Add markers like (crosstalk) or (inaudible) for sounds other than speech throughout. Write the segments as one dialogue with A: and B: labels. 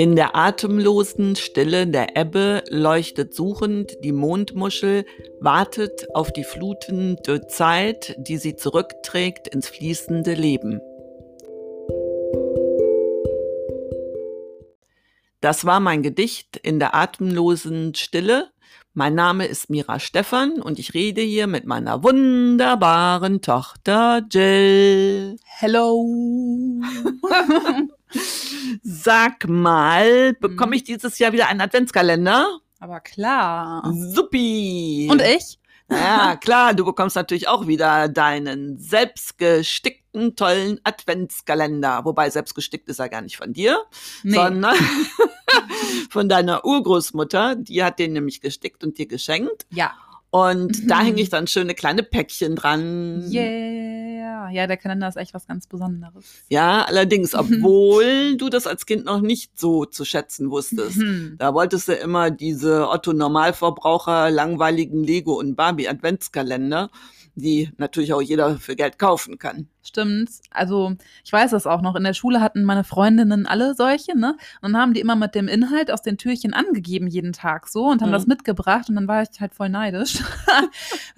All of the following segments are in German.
A: In der atemlosen Stille der Ebbe leuchtet suchend die Mondmuschel, wartet auf die flutende Zeit, die sie zurückträgt ins fließende Leben. Das war mein Gedicht in der atemlosen Stille. Mein Name ist Mira Stephan und ich rede hier mit meiner wunderbaren Tochter Jill.
B: Hello. (laughs)
A: Sag mal, bekomme ich dieses Jahr wieder einen Adventskalender?
B: Aber klar.
A: Suppi.
B: Und ich?
A: Ja, (laughs) klar, du bekommst natürlich auch wieder deinen selbstgestickten, tollen Adventskalender. Wobei selbstgestickt ist er gar nicht von dir,
B: Nee.
A: sondern (laughs) von deiner Urgroßmutter. Die hat den nämlich gestickt und dir geschenkt.
B: Ja.
A: Und da
B: Mhm. (laughs)
A: hänge ich dann schöne kleine Päckchen dran.
B: Yeah. Ja, der Kalender ist echt was ganz Besonderes.
A: Ja, allerdings, obwohl du das als Kind noch nicht so zu schätzen wusstest.
B: Mhm.
A: Da wolltest du immer diese Otto-Normalverbraucher langweiligen Lego- und Barbie-Adventskalender, die natürlich auch jeder für Geld kaufen kann.
B: Stimmt. Also, ich weiß das auch noch. In der Schule hatten meine Freundinnen alle solche, ne? Und dann haben die immer mit dem Inhalt aus den Türchen angegeben jeden Tag so und haben
A: Mhm.
B: das mitgebracht und dann war ich halt voll neidisch. (laughs)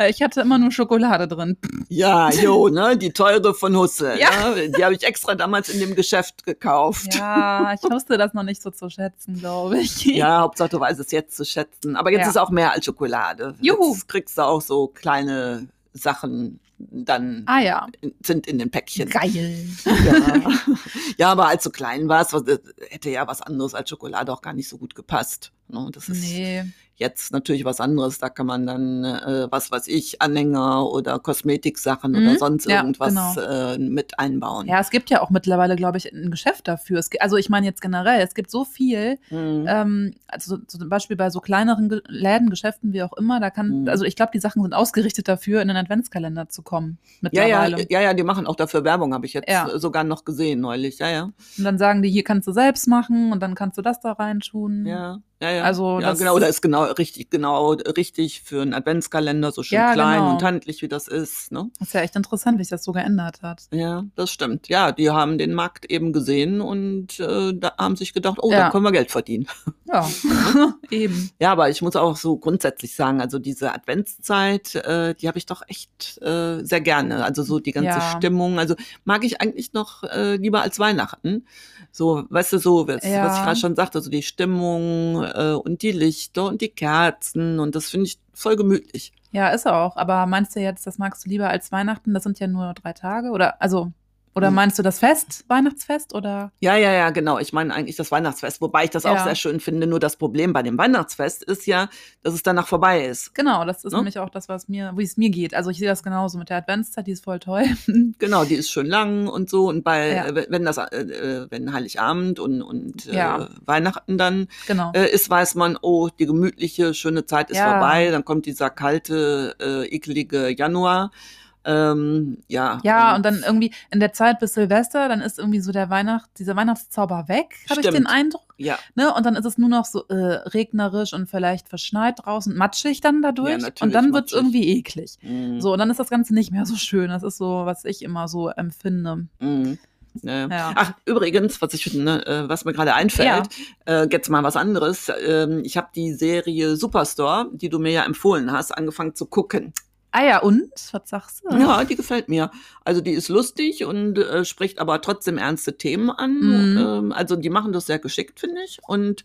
B: Ich hatte immer nur Schokolade drin.
A: Ja, jo, (laughs) ne, die teure von Husse.
B: Ja.
A: Ne? Die habe ich extra damals in dem Geschäft gekauft.
B: Ja, ich wusste das noch nicht so zu schätzen, glaube ich. (laughs)
A: Ja, Hauptsache du weißt es jetzt zu schätzen. Aber jetzt
B: Ja.
A: ist auch mehr als Schokolade.
B: Juhu.
A: Jetzt kriegst du auch so kleine Sachen dann
B: Ah ja.
A: in, sind in den Päckchen.
B: Geil.
A: Ja. (laughs) ja, aber als du klein warst, was, hätte ja was anderes als Schokolade auch gar nicht so gut gepasst. Ne? Das ist
B: Nee.
A: Jetzt natürlich was anderes. Da kann man dann, äh, was weiß ich, Anhänger oder Kosmetiksachen
B: Mhm.
A: oder sonst
B: Ja,
A: irgendwas
B: genau.
A: äh, mit einbauen.
B: Ja, es gibt ja auch mittlerweile, glaube ich, ein Geschäft dafür. Es, also ich meine jetzt generell, es gibt so viel,
A: Mhm.
B: ähm, also so- zum Beispiel bei so kleineren Ge Läden, Geschäften, wie auch immer, da kann,
A: Mhm.
B: also ich glaube, die Sachen sind ausgerichtet dafür, in den Adventskalender zu kommen
A: ja, ja,
B: mittlerweile.
A: ja, ja, die machen auch dafür Werbung, habe ich jetzt
B: Ja.
A: sogar noch gesehen neulich. Ja, ja.
B: Und dann sagen die, hier kannst du selbst machen und dann kannst du das da reintun.
A: Ja, ja, ja.
B: Also
A: ja,
B: das-
A: genau, da ist genau richtig, genau richtig für einen Adventskalender, so schön
B: Ja,
A: klein
B: genau.
A: und handlich, wie das ist. Ne?
B: Das ist ja echt interessant, wie sich das so geändert hat.
A: Ja, das stimmt. Ja, die haben den Markt eben gesehen und äh, da haben sich gedacht, oh, da können wir Geld verdienen.
B: Ja, (laughs) (laughs) eben.
A: Ja, aber ich muss auch so grundsätzlich sagen, also diese Adventszeit, äh, die habe ich doch echt äh, sehr gerne. Also so die ganze. Stimmung. Also mag ich eigentlich noch äh, lieber als Weihnachten. So, weißt du, so, was, was ich gerade schon sagte, so die Stimmung äh, und die Lichter und die Kerzen und das finde ich voll gemütlich.
B: Ja, ist auch. Aber meinst du jetzt, das magst du lieber als Weihnachten? Das sind ja nur drei Tage. Oder also, oder
A: Hm.
B: meinst du das Fest, Weihnachtsfest? Oder?
A: Ja, ja, ja, genau. Ich meine eigentlich das Weihnachtsfest, wobei ich das auch
B: Ja.
A: sehr schön finde. Nur das Problem bei dem Weihnachtsfest ist ja, dass es danach vorbei ist.
B: Genau, das ist
A: Ne?
B: nämlich auch das, was mir, wie es mir geht. Also ich sehe das genauso mit der Adventszeit, die ist voll toll. (laughs)
A: Genau, die ist schön lang und so. Und bei,
B: Ja.
A: äh, wenn das, äh, äh, wenn Heiligabend und, und äh,
B: Ja.
A: Weihnachten dann
B: genau.
A: äh, ist, weiß man, oh, die gemütliche, schöne Zeit ist vorbei. Dann kommt dieser kalte, äh, eklige Januar. Ähm, ja.
B: Ja, und dann irgendwie in der Zeit bis Silvester, dann ist irgendwie so der Weihnacht, dieser Weihnachtszauber weg, habe ich den Eindruck.
A: Ja,
B: Ne? Und dann ist es nur noch so äh, regnerisch und vielleicht verschneit draußen, matschig dann dadurch.
A: natürlich
B: und dann wird es irgendwie eklig.
A: mm,
B: So, und dann ist das Ganze nicht mehr so schön. Das ist so, was ich immer so empfinde.
A: mm. Ja.
B: Ja.
A: Ach, übrigens, was ich ne, äh, was mir gerade einfällt, äh, jetzt mal was anderes. Ähm, ich habe die Serie Superstore, die du mir ja empfohlen hast, angefangen zu gucken.
B: Ah ja, und? Was sagst du?
A: Ja, die gefällt mir. Also die ist lustig und äh, spricht aber trotzdem ernste Themen an.
B: Mhm.
A: Ähm, also die machen das sehr geschickt, finde ich. Und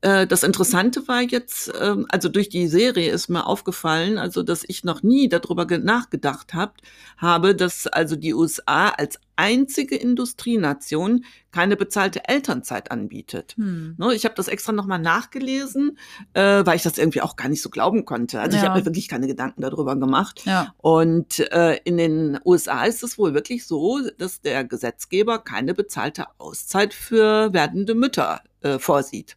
A: das Interessante war jetzt, ähm, also durch die Serie ist mir aufgefallen, also dass ich noch nie darüber ge- nachgedacht hab, habe, dass also die USA als einzige Industrienation keine bezahlte Elternzeit anbietet.
B: Hm.
A: Ne, ich habe das extra nochmal nachgelesen, äh, weil ich das irgendwie auch gar nicht so glauben konnte. Also ich
B: Ja.
A: habe mir wirklich keine Gedanken darüber gemacht.
B: Ja.
A: Und äh, in den USA ist es wohl wirklich so, dass der Gesetzgeber keine bezahlte Auszeit für werdende Mütter äh, vorsieht.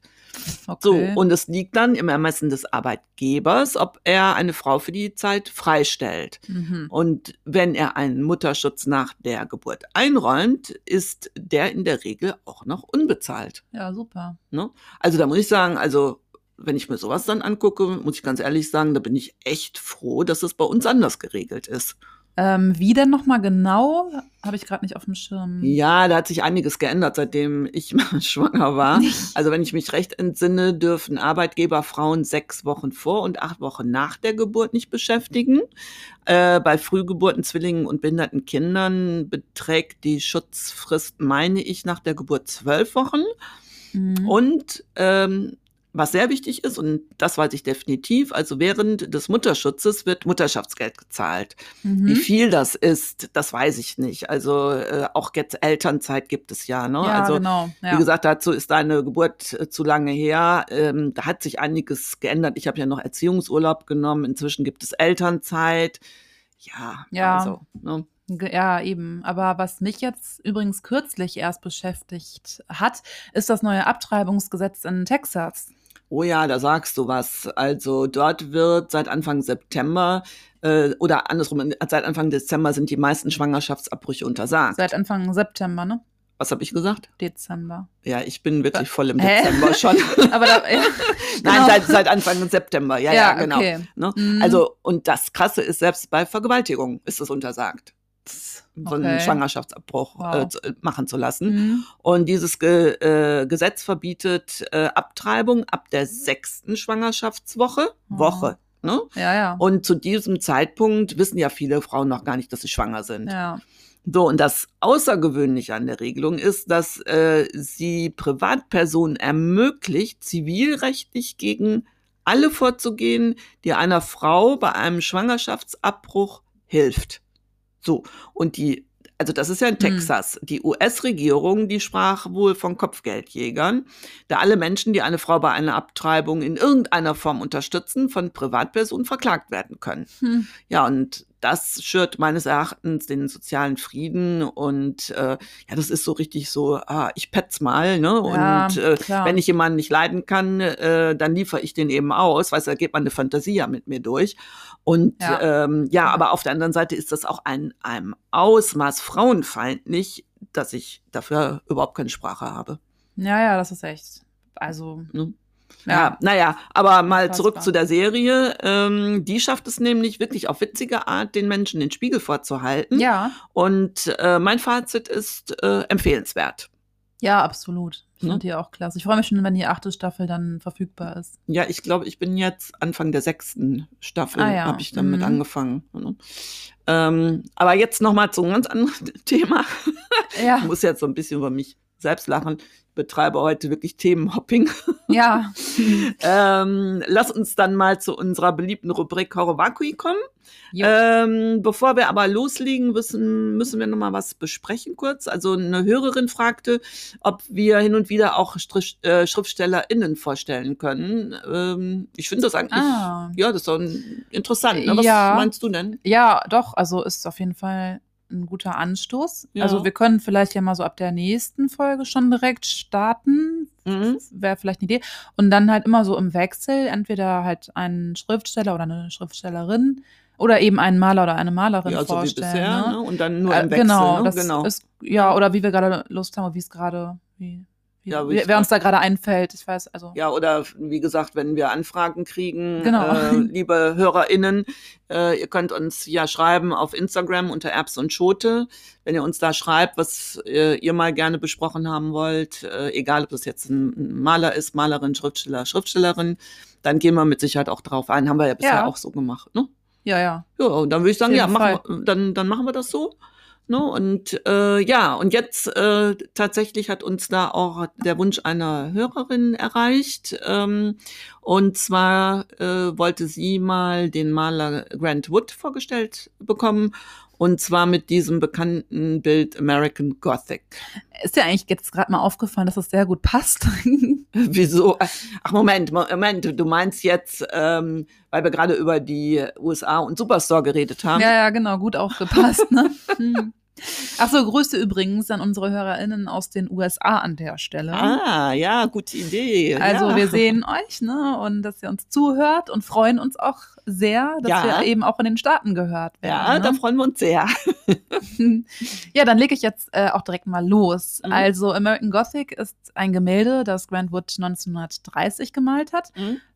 B: Okay.
A: So, und es liegt dann im Ermessen des Arbeitgebers, ob er eine Frau für die Zeit freistellt.
B: mhm.
A: Und wenn er einen Mutterschutz nach der Geburt einräumt, ist der in der Regel auch noch unbezahlt.
B: Ja, super.
A: Ne? Also da muss ich sagen, also wenn ich mir sowas dann angucke, muss ich ganz ehrlich sagen, da bin ich echt froh, dass es bei uns anders geregelt ist.
B: Ähm, wie denn nochmal genau? Habe ich gerade nicht auf dem Schirm.
A: Ja, da hat sich einiges geändert, seitdem ich (laughs) schwanger war. Also wenn ich mich recht entsinne, dürfen Arbeitgeber Frauen sechs Wochen vor und acht Wochen nach der Geburt nicht beschäftigen. Äh, bei Frühgeburten, Zwillingen und behinderten Kindern beträgt die Schutzfrist, meine ich, nach der Geburt zwölf Wochen.
B: Mhm.
A: Und ähm, was sehr wichtig ist, und das weiß ich definitiv, also während des Mutterschutzes wird Mutterschaftsgeld gezahlt.
B: Mhm.
A: Wie viel das ist, das weiß ich nicht. Also äh, auch jetzt Elternzeit gibt es ja. Ne?
B: ja,
A: also
B: genau. Ja.
A: wie gesagt, dazu ist deine Geburt äh, zu lange her. Ähm, da hat sich einiges geändert. Ich habe ja noch Erziehungsurlaub genommen. Inzwischen gibt es Elternzeit. Ja,
B: Ja.
A: also. Ne?
B: Ja, eben. Aber was mich jetzt übrigens kürzlich erst beschäftigt hat, ist das neue Abtreibungsgesetz in Texas.
A: Oh ja, da sagst du was. Also dort wird seit Anfang September äh, oder andersrum, seit Anfang Dezember sind die meisten Schwangerschaftsabbrüche untersagt.
B: Seit Anfang September, ne?
A: was habe ich gesagt?
B: Dezember.
A: Ja, ich bin wirklich voll im
B: Hä?
A: Dezember (laughs) schon.
B: Aber da, ja, (laughs)
A: Nein,
B: genau.
A: seit, seit Anfang September. Ja, ja, genau.
B: okay.
A: Ne?
B: Mhm.
A: Also, und das Krasse ist, selbst bei Vergewaltigung ist es untersagt, so einen
B: Okay.
A: Schwangerschaftsabbruch
B: Wow.
A: äh, zu, äh, machen zu lassen.
B: Mhm.
A: Und dieses Ge äh, Gesetz verbietet äh, Abtreibung ab der sechsten Schwangerschaftswoche.
B: Oh.
A: Woche. Ne?
B: Ja, ja.
A: Und zu diesem Zeitpunkt wissen ja viele Frauen noch gar nicht, dass sie schwanger sind.
B: ja.
A: So, und das Außergewöhnliche an der Regelung ist, dass äh, sie Privatpersonen ermöglicht, zivilrechtlich gegen alle vorzugehen, die einer Frau bei einem Schwangerschaftsabbruch hilft. So, und die, also das ist ja in
B: Hm.
A: Texas. Die US-Regierung, die sprach wohl von Kopfgeldjägern, da alle Menschen, die eine Frau bei einer Abtreibung in irgendeiner Form unterstützen, von Privatpersonen verklagt werden können.
B: Hm.
A: Ja, und das schürt meines Erachtens den sozialen Frieden und äh, ja, das ist so richtig so, ah, ich petz mal, ne?
B: Ja,
A: und äh,
B: klar.
A: wenn ich jemanden nicht leiden kann, äh, dann liefere ich den eben aus, weißt du, da geht meine Fantasie ja mit mir durch. Und
B: Ja.
A: ähm, ja,
B: Ja.
A: aber auf der anderen Seite ist das auch ein einem Ausmaß frauenfeindlich, dass ich dafür überhaupt keine Sprache habe.
B: ja, ja, das ist echt. Also,
A: Ne?
B: Ja.
A: Ja, naja, aber mal
B: Unfassbar.
A: zurück zu der Serie. Ähm, die schafft es nämlich wirklich auf witzige Art, den Menschen den Spiegel vorzuhalten.
B: Ja,
A: Und äh, mein Fazit ist äh, empfehlenswert.
B: ja, absolut. Ich
A: Ne?
B: finde die auch klasse. Ich freue mich schon, wenn die achte Staffel dann verfügbar ist.
A: Ja, ich glaube, ich bin jetzt Anfang der sechsten Staffel,
B: Ah ja,
A: habe ich damit
B: mhm.
A: angefangen. ne? Ähm, aber jetzt noch mal zu einem ganz anderen (laughs) Thema.
B: Ja,
A: Ich muss jetzt so ein bisschen über mich selbst lachen. Ich betreibe heute wirklich Themenhopping. (laughs)
B: ja.
A: ähm, lass uns dann mal zu unserer beliebten Rubrik Horowakui kommen. Ähm, bevor wir aber loslegen, müssen, müssen wir noch mal was besprechen kurz. Also eine Hörerin fragte, ob wir hin und wieder auch Strich, äh, SchriftstellerInnen vorstellen können. Ähm, ich finde das eigentlich,
B: Ah.
A: ja, das ist doch interessant. Ne? Was
B: Ja.
A: meinst du denn?
B: Ja, doch, also ist auf jeden Fall ein guter Anstoß.
A: Ja.
B: Also wir können vielleicht ja mal so ab der nächsten Folge schon direkt starten.
A: Mhm.
B: Wäre vielleicht eine Idee. Und dann halt immer so im Wechsel, entweder halt einen Schriftsteller oder eine Schriftstellerin oder eben einen Maler oder eine Malerin
A: Ja, so wie
B: vorstellen.
A: bisher.
B: ne?
A: Ne? Und dann nur
B: Äh,
A: im Wechsel.
B: genau,
A: ne?
B: das
A: genau.
B: ist, ja, oder wie wir gerade Lust haben, wie es gerade, wie, wie,
A: Ja, ich
B: wer uns da gerade einfällt. Ich weiß, also.
A: Ja, oder wie gesagt, wenn wir Anfragen kriegen,
B: Genau.
A: äh, (laughs) liebe HörerInnen, äh, ihr könnt uns ja schreiben auf Instagram unter Erbs und Schote. Wenn ihr uns da schreibt, was äh, ihr mal gerne besprochen haben wollt, äh, egal ob das jetzt ein Maler ist, Malerin, Schriftsteller, Schriftstellerin, dann gehen wir mit Sicherheit auch drauf ein. Haben wir ja bisher
B: Ja.
A: auch so gemacht, ne?
B: Ja, ja.
A: Ja, und dann würde ich sagen, ja, machen wir, dann, dann machen wir das so. Ne? Und äh, ja, und jetzt äh, tatsächlich hat uns da auch der Wunsch einer Hörerin erreicht. Ähm, und zwar äh, wollte sie mal den Maler Grant Wood vorgestellt bekommen. Und zwar mit diesem bekannten Bild American Gothic.
B: Ist dir eigentlich jetzt gerade mal aufgefallen, dass das sehr gut passt? (laughs)
A: Wieso? Ach, Moment, Moment, du meinst jetzt, ähm, weil wir gerade über die USA und Superstore geredet haben.
B: Ja, ja, genau, gut aufgepasst, ne? (laughs) Hm. Ach so, Grüße übrigens an unsere HörerInnen aus den USA an der Stelle.
A: Ah, ja, gute Idee.
B: Also
A: ja.
B: wir sehen euch, ne? Und dass ihr uns zuhört und freuen uns auch sehr, dass
A: Ja.
B: wir eben auch in den Staaten gehört
A: Ja,
B: werden.
A: da
B: ne?
A: freuen wir uns sehr. (laughs)
B: ja, dann lege ich jetzt äh, auch direkt mal los.
A: Mhm.
B: Also American Gothic ist ein Gemälde, das Grant Wood 1930 gemalt hat.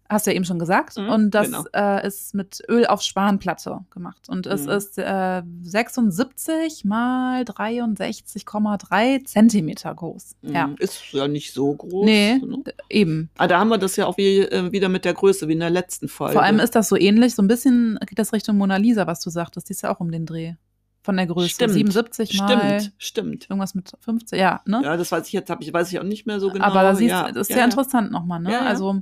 B: Hast du ja eben schon gesagt.
A: Mhm,
B: und das
A: genau.
B: äh, ist mit Öl auf Spanplatte gemacht. Und es
A: Mhm.
B: ist äh, 76 mal 63,3 Zentimeter groß. Ja,
A: Mhm. Ist ja nicht so groß.
B: Nee.
A: Ne?
B: eben.
A: Ah, da haben wir das ja auch wie, äh, wieder mit der Größe, wie in der letzten Folge.
B: Vor allem ist das so ähnlich, so ein bisschen geht das Richtung Mona Lisa, was du sagtest. Die ist ja auch um den Dreh. Von der Größe.
A: Stimmt.
B: 77 mal
A: Stimmt, stimmt.
B: irgendwas mit 50, ja, ne?
A: Ja, das weiß ich jetzt, hab ich, weiß ich auch nicht mehr so genau.
B: Aber da siehst,
A: ja,
B: das ist
A: ja,
B: sehr
A: ja.
B: interessant nochmal, ne?
A: Ja, ja.
B: Also,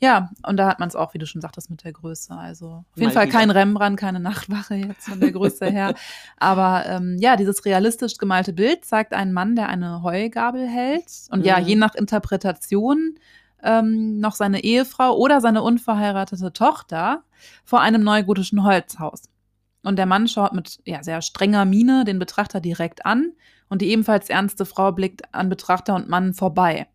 B: ja, und da hat man es auch, wie du schon sagtest, mit der Größe. Also auf jeden
A: Mal
B: Fall
A: wieder.
B: kein Rembrandt, keine Nachtwache jetzt von der Größe her. (laughs) Aber ähm, ja, dieses realistisch gemalte Bild zeigt einen Mann, der eine Heugabel hält. Und ja,
A: Mhm.
B: je nach Interpretation ähm, noch seine Ehefrau oder seine unverheiratete Tochter vor einem neugotischen Holzhaus. Und der Mann schaut mit ja, sehr strenger Miene den Betrachter direkt an und die ebenfalls ernste Frau blickt an Betrachter und Mann vorbei.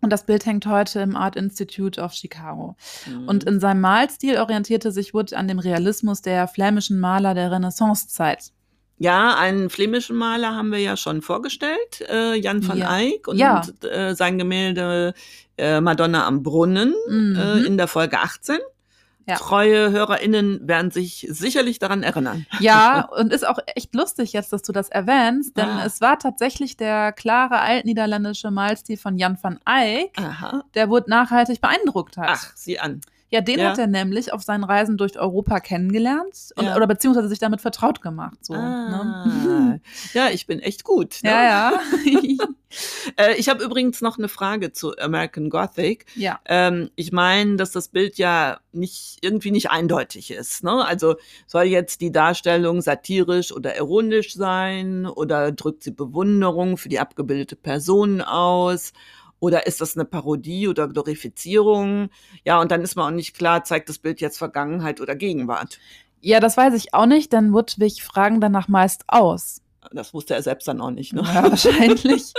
B: Und das Bild hängt heute im Art Institute of Chicago.
A: Mhm.
B: Und in seinem Malstil orientierte sich Wood an dem Realismus der flämischen Maler der Renaissancezeit.
A: Ja, einen flämischen Maler haben wir ja schon vorgestellt, äh, Jan van
B: Ja.
A: Eyck und
B: Ja.
A: äh, sein Gemälde äh, Madonna am Brunnen
B: Mhm.
A: äh, in der Folge 18.
B: Ja.
A: Treue HörerInnen werden sich sicherlich daran erinnern.
B: Ja, (laughs) und ist auch echt lustig jetzt, dass du das erwähnst, denn
A: Ah.
B: es war tatsächlich der klare altniederländische Malstil von Jan van Eyck,
A: Aha.
B: der Wood nachhaltig beeindruckt hat.
A: Ach, sieh an.
B: Ja, den
A: Ja.
B: hat er nämlich auf seinen Reisen durch Europa kennengelernt und,
A: Ja.
B: oder beziehungsweise sich damit vertraut gemacht. So,
A: ah.
B: ne? (laughs)
A: Ja, ich bin echt gut. Ne?
B: Ja, ja. (laughs)
A: Äh, ich habe übrigens noch eine Frage zu American Gothic.
B: ja.
A: Ähm, ich meine, dass das Bild ja nicht irgendwie nicht eindeutig ist. Ne? Also soll jetzt die Darstellung satirisch oder ironisch sein oder drückt sie Bewunderung für die abgebildete Person aus? Oder ist das eine Parodie oder Glorifizierung? Ja, und dann ist man auch nicht klar, zeigt das Bild jetzt Vergangenheit oder Gegenwart.
B: Ja, das weiß ich auch nicht, denn wich Fragen danach meist aus.
A: Das wusste er selbst dann auch nicht. Ne?
B: Ja, wahrscheinlich.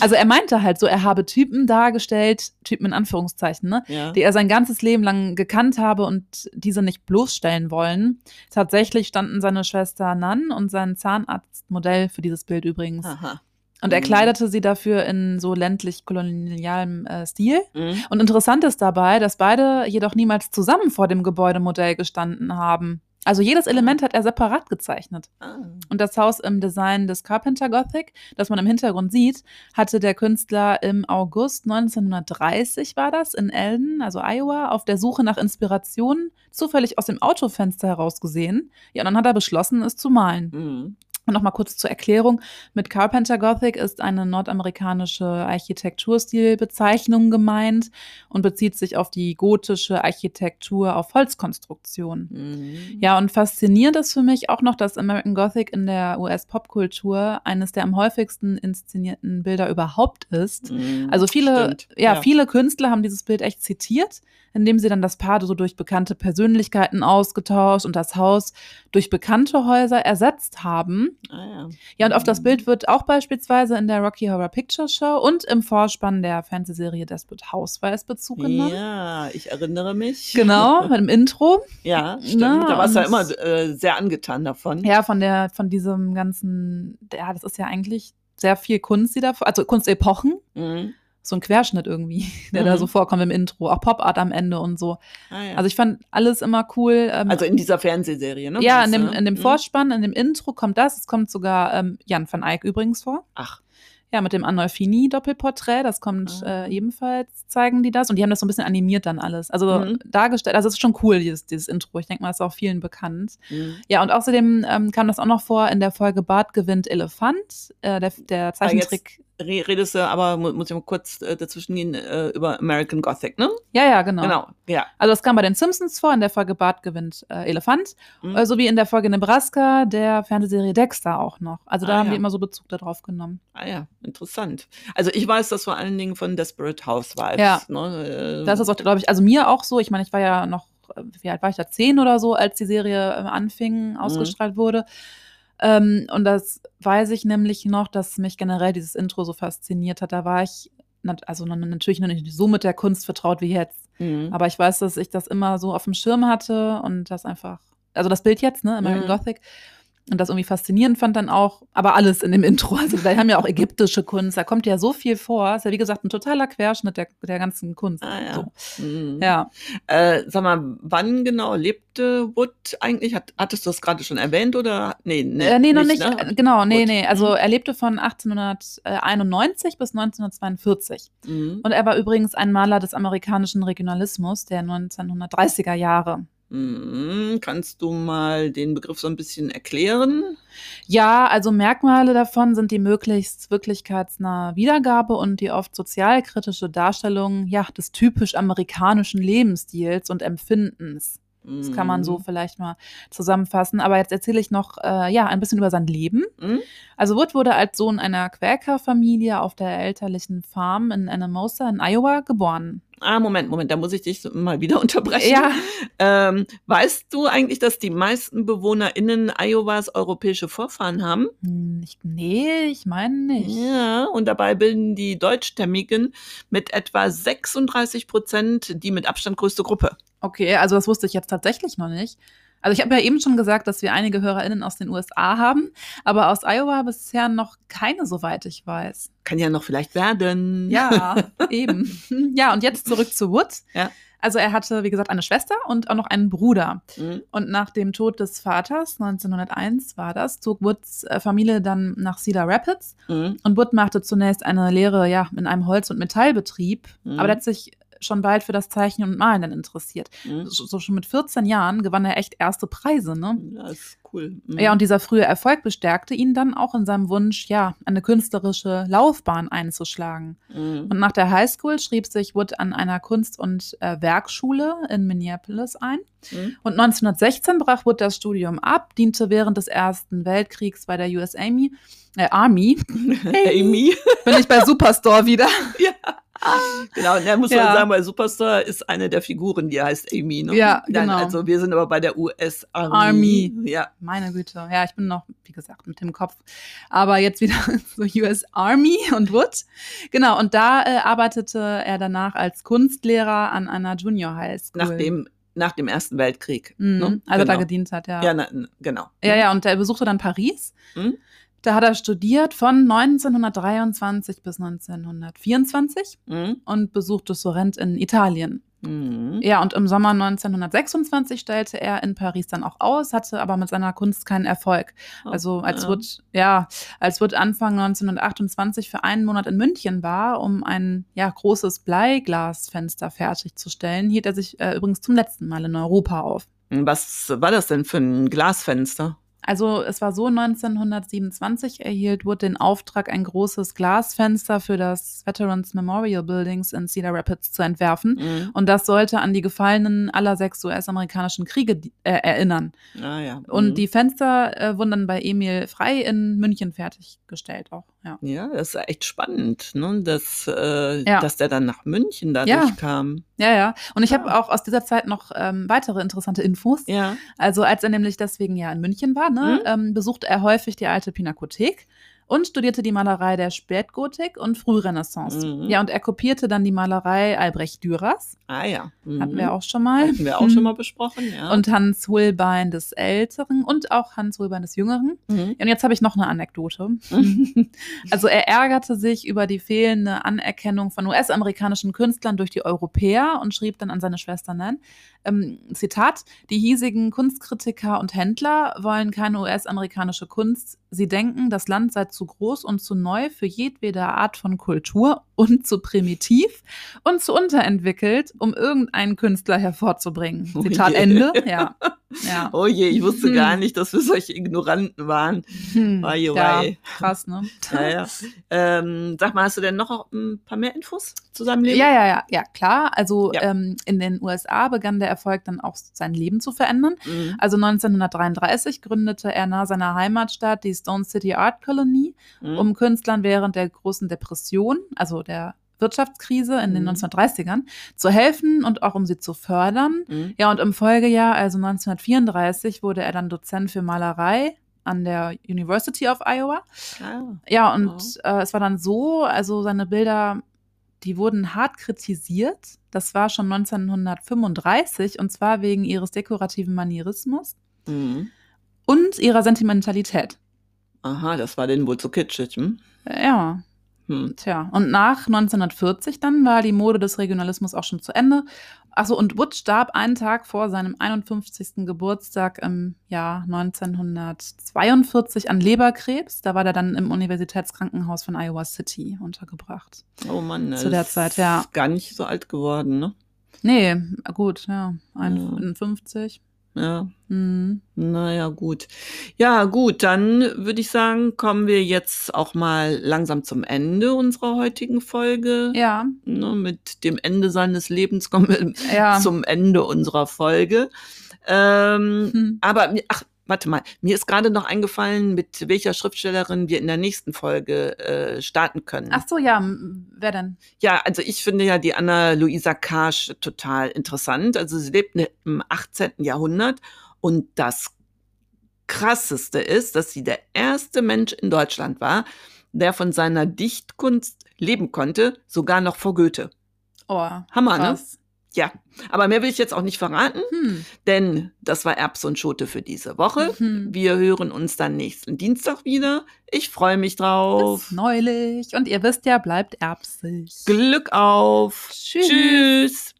B: Also er meinte halt so, er habe Typen dargestellt, Typen in Anführungszeichen, ne?
A: Ja.
B: die er sein ganzes Leben lang gekannt habe und diese nicht bloßstellen wollen. Tatsächlich standen seine Schwester Nan und sein Zahnarztmodell für dieses Bild übrigens.
A: Aha.
B: Und er
A: Mhm.
B: kleidete sie dafür in so ländlich-kolonialem äh, Stil.
A: Mhm.
B: Und interessant ist dabei, dass beide jedoch niemals zusammen vor dem Gebäudemodell gestanden haben. Also jedes Element hat er separat gezeichnet.
A: Ah.
B: Und das Haus im Design des Carpenter Gothic, das man im Hintergrund sieht, hatte der Künstler im August 1930 war das in Eldon, also Iowa, auf der Suche nach Inspiration zufällig aus dem Autofenster heraus gesehen. Ja, und dann hat er beschlossen, es zu malen.
A: Mhm.
B: Und nochmal kurz zur Erklärung. Mit Carpenter Gothic ist eine nordamerikanische Architekturstilbezeichnung gemeint und bezieht sich auf die gotische Architektur auf Holzkonstruktion.
A: Mhm.
B: Ja, und faszinierend ist für mich auch noch, dass American Gothic in der US-Popkultur eines der am häufigsten inszenierten Bilder überhaupt ist.
A: Mhm.
B: Also viele,
A: Stimmt.
B: ja, viele Künstler haben dieses Bild echt zitiert, indem sie dann das Paar so durch bekannte Persönlichkeiten ausgetauscht und das Haus durch bekannte Häuser ersetzt haben.
A: Ah, ja.
B: Ja, und auf das
A: Mhm.
B: Bild wird auch beispielsweise in der Rocky Horror Picture Show und im Vorspann der Fernsehserie Desperate Housewives Bezug genommen.
A: Ja, ich erinnere mich.
B: Genau, (laughs) mit dem Intro.
A: Ja, stimmt.
B: Na,
A: da warst du ja immer äh, sehr angetan davon.
B: Ja, von der, von diesem ganzen, ja, das ist ja eigentlich sehr viel Kunst, die da, also Kunstepochen,
A: Mhm.
B: So ein Querschnitt irgendwie, (laughs) der da
A: Mhm.
B: so vorkommt im Intro, auch Pop-Art am Ende und so.
A: Ah, ja.
B: Also ich fand alles immer cool. Ähm,
A: Also in dieser Fernsehserie, ne?
B: ja, in dem,
A: du?
B: in dem
A: Mhm.
B: Vorspann, in dem Intro kommt das. Es kommt sogar ähm, Jan van Eyck übrigens vor.
A: Ach,
B: Ja, mit dem Arnolfini-Doppelporträt, das kommt
A: Ah.
B: äh, ebenfalls, zeigen die das. Und die haben das so ein bisschen animiert dann alles. Also
A: Mhm.
B: dargestellt, also es ist schon cool, dieses, dieses Intro. Ich denke mal, es ist auch vielen bekannt.
A: mhm.
B: Ja, und außerdem ähm, kam das auch noch vor in der Folge Bart gewinnt Elefant, äh, der, der Zeichentrick.
A: Re- redest du aber, mu- muss ich mal kurz äh, dazwischen gehen, äh, über American Gothic, ne?
B: ja, ja, genau.
A: Genau, ja.
B: Also das kam bei den Simpsons vor, in der Folge Bart gewinnt äh, Elefant,
A: Mhm.
B: äh, sowie in der Folge Nebraska der Fernsehserie Dexter auch noch. Also da
A: Ah,
B: haben
A: ja.
B: die immer so Bezug darauf genommen.
A: Ah ja, interessant. Also ich weiß das vor allen Dingen von Desperate Housewives.
B: Ja.
A: Ne? Äh,
B: Das ist auch, glaube ich, also mir auch so. Ich meine, ich war ja noch, äh, wie alt war ich da? Zehn oder so, als die Serie äh, anfing, ausgestrahlt wurde. Ähm, und das weiß ich nämlich noch, dass mich generell dieses Intro so fasziniert hat. Da war ich also natürlich noch nicht so mit der Kunst vertraut wie jetzt.
A: mhm.
B: Aber ich weiß, dass ich das immer so auf dem Schirm hatte und das einfach, also das Bild jetzt, ne, American
A: Mhm.
B: Gothic. Und das irgendwie faszinierend fand dann auch, aber alles in dem Intro. Also wir haben ja auch ägyptische Kunst, da kommt ja so viel vor. Ist ja wie gesagt ein totaler Querschnitt der, der ganzen Kunst.
A: Ah, ja.
B: So.
A: Mhm.
B: ja.
A: Äh, sag mal, wann genau lebte Wood eigentlich? Hat, hattest du das gerade schon erwähnt oder? Nee, nee,
B: äh, nee noch nicht.
A: ne?
B: äh, Genau, nee,
A: Gut.
B: nee. Also
A: Mhm.
B: er lebte von 1891 bis 1942.
A: Mhm.
B: Und er war übrigens ein Maler des amerikanischen Regionalismus der 1930er Jahre.
A: Mhm. Kannst du mal den Begriff so ein bisschen erklären?
B: Ja, also Merkmale davon sind die möglichst wirklichkeitsnahe Wiedergabe und die oft sozialkritische Darstellung ja, des typisch amerikanischen Lebensstils und Empfindens. Das kann man so
A: Mhm.
B: vielleicht mal zusammenfassen. Aber jetzt erzähle ich noch äh, ja, ein bisschen über sein Leben.
A: Mhm.
B: Also Wood wurde als Sohn einer Quäkerfamilie auf der elterlichen Farm in Anamosa in Iowa geboren.
A: Ah, Moment, Moment, da muss ich dich mal wieder (laughs) unterbrechen.
B: Ja,
A: Ähm, weißt du eigentlich, dass die meisten BewohnerInnen Iowas europäische Vorfahren haben?
B: hm, ich, nee, ich meine nicht.
A: Ja, und dabei bilden die Deutschstämmigen mit etwa 36 Prozent die mit Abstand größte Gruppe.
B: Okay, also das wusste ich jetzt tatsächlich noch nicht. Also ich habe ja eben schon gesagt, dass wir einige HörerInnen aus den USA haben, aber aus Iowa bisher noch keine, soweit ich weiß.
A: Kann ja noch vielleicht werden.
B: Ja, (laughs) eben. Ja, und jetzt zurück zu Wood.
A: Ja.
B: Also er hatte, wie gesagt, eine Schwester und auch noch einen Bruder.
A: Mhm.
B: Und nach dem Tod des Vaters, 1901 war das, zog Woods äh, Familie dann nach Cedar Rapids.
A: Mhm.
B: Und Wood machte zunächst eine Lehre ja, in einem Holz- und Metallbetrieb,
A: Mhm.
B: aber sich schon bald für das Zeichnen und Malen dann interessiert.
A: Mhm.
B: So, so schon mit 14 Jahren gewann er echt erste Preise, ne?
A: Ja, ist cool. Mhm.
B: Ja, und dieser frühe Erfolg bestärkte ihn dann auch in seinem Wunsch, ja, eine künstlerische Laufbahn einzuschlagen.
A: Mhm.
B: Und nach der Highschool schrieb sich Wood an einer Kunst- und äh, Werkschule in Minneapolis ein.
A: Mhm.
B: Und 1916 brach Wood das Studium ab, diente während des Ersten Weltkriegs bei der US Army. Äh, Army. (laughs)
A: Amy.
B: Bin ich bei Superstore wieder. (laughs)
A: ja. (laughs) Genau, und da muss man
B: Ja.
A: sagen, weil Superstar ist eine der Figuren, die heißt Amy. Ne?
B: Ja,
A: Nein,
B: genau.
A: Also wir sind aber bei der US Army.
B: Army.
A: Ja.
B: Meine Güte. Ja, ich bin noch, wie gesagt, mit dem Kopf. Aber jetzt wieder (laughs) so US Army und Wood. Genau, und da äh, arbeitete er danach als Kunstlehrer an einer Junior High School.
A: Nach dem, nach dem Ersten Weltkrieg.
B: Mhm,
A: ne?
B: Also da
A: genau.
B: gedient hat, ja.
A: Ja, na, genau.
B: Ja, ja, und er besuchte dann Paris.
A: Mhm.
B: Da hat er studiert von 1923 bis 1924
A: Mhm.
B: und besuchte Sorrent in Italien.
A: Mhm.
B: Ja, und im Sommer 1926 stellte er in Paris dann auch aus, hatte aber mit seiner Kunst keinen Erfolg. Also als
A: ja.
B: Wood, ja, als Wood Anfang 1928 für einen Monat in München war, um ein ja, großes Bleiglasfenster fertigzustellen, hielt er sich äh, übrigens zum letzten Mal in Europa auf.
A: Was war das denn für ein Glasfenster?
B: Also es war so, 1927 erhielt Wood den Auftrag, ein großes Glasfenster für das Veterans Memorial Buildings in Cedar Rapids zu entwerfen.
A: Mhm.
B: Und das sollte an die Gefallenen aller sechs US-amerikanischen Kriege äh, erinnern.
A: Ah, ja.
B: Und
A: Mhm.
B: die Fenster äh, wurden dann bei Emil Frei in München fertiggestellt auch. Ja.
A: Ja, das ist echt spannend, ne? dass, äh,
B: Ja.
A: dass der dann nach München dadurch
B: Ja.
A: kam.
B: Ja, ja. Und ich
A: Ja.
B: habe auch aus dieser Zeit noch ähm, weitere interessante Infos.
A: Ja.
B: Also als er nämlich deswegen ja in München war, ne,
A: Mhm.
B: ähm, besuchte er häufig die alte Pinakothek und studierte die Malerei der Spätgotik und Frührenaissance.
A: Mhm.
B: Ja, und er kopierte dann die Malerei Albrecht Dürers,
A: Ah ja. Mhm.
B: hatten wir auch schon mal.
A: Hatten wir auch schon mal (laughs) besprochen, ja.
B: Und Hans Holbein des Älteren und auch Hans Holbein des Jüngeren.
A: Mhm.
B: Und jetzt habe ich noch eine Anekdote. (laughs) Also er ärgerte sich über die fehlende Anerkennung von US-amerikanischen Künstlern durch die Europäer und schrieb dann an seine Schwester Nan, ähm, Zitat, die hiesigen Kunstkritiker und Händler wollen keine US-amerikanische Kunst. Sie denken, das Land sei zu groß und zu neu für jedwede Art von Kultur und zu primitiv und zu unterentwickelt, um irgendeinen Künstler hervorzubringen.
A: Oh
B: Zitat
A: je.
B: Ende. Ja. ja.
A: Oh je, ich wusste
B: Hm.
A: gar nicht, dass wir solche Ignoranten waren.
B: Hm,
A: Wei, oh
B: ja,
A: wei.
B: krass, ne?
A: Ja, ja. ähm, sag mal, hast du denn noch ein paar mehr Infos zu seinem Leben?
B: Ja, ja, ja, ja, klar. Also
A: Ja.
B: ähm, in den USA begann der Erfolg dann auch sein Leben zu verändern.
A: Mhm.
B: Also 1933 gründete er nahe seiner Heimatstadt die Stone City Art Colony,
A: Mhm.
B: um Künstlern während der großen Depression, also der Wirtschaftskrise in den
A: Mhm.
B: 1930ern, zu helfen und auch um sie zu fördern.
A: Mhm.
B: Ja, und im Folgejahr, also 1934, wurde er dann Dozent für Malerei an der University of Iowa.
A: Ah.
B: Ja, und äh, es war dann so, also seine Bilder, die wurden hart kritisiert. Das war schon 1935 und zwar wegen ihres dekorativen Manierismus.
A: Mhm.
B: und ihrer Sentimentalität.
A: Aha, das war denen wohl zu kitschig. Hm?
B: Ja,
A: Hm.
B: tja. Und nach 1940 dann war die Mode des Regionalismus auch schon zu Ende. Achso, und Wood starb einen Tag vor seinem 51. Geburtstag im Jahr 1942 an Leberkrebs. Da war er dann im Universitätskrankenhaus von Iowa City untergebracht.
A: Oh Mann,
B: Zu der Zeit, ja.
A: Gar nicht so alt geworden, ne?
B: Nee, gut, ja. 51.
A: Ja.
B: Mhm.
A: Naja, gut. Ja, gut, dann würde ich sagen, kommen wir jetzt auch mal langsam zum Ende unserer heutigen Folge.
B: Ja,
A: Ne, mit dem Ende seines Lebens kommen wir
B: ja.
A: zum Ende unserer Folge. Ähm,
B: Hm.
A: aber, ach, warte mal, mir ist gerade noch eingefallen, mit welcher Schriftstellerin wir in der nächsten Folge äh, starten können.
B: Ach so, ja. Wer denn?
A: Ja, also ich finde ja die Anna-Luisa Karsch total interessant. Also sie lebt ne- im 18. Jahrhundert und das Krasseste ist, dass sie der erste Mensch in Deutschland war, der von seiner Dichtkunst leben konnte, sogar noch vor Goethe.
B: Oh,
A: Hammer, ne? Ja, aber mehr will ich jetzt auch nicht verraten,
B: Hm.
A: denn das war Erbs und Schote für diese Woche.
B: Mhm.
A: Wir hören uns dann nächsten Dienstag wieder. Ich freue mich drauf.
B: Bis neulich. Und ihr wisst ja, bleibt erbsig.
A: Glück auf.
B: Tschüss.
A: Tschüss.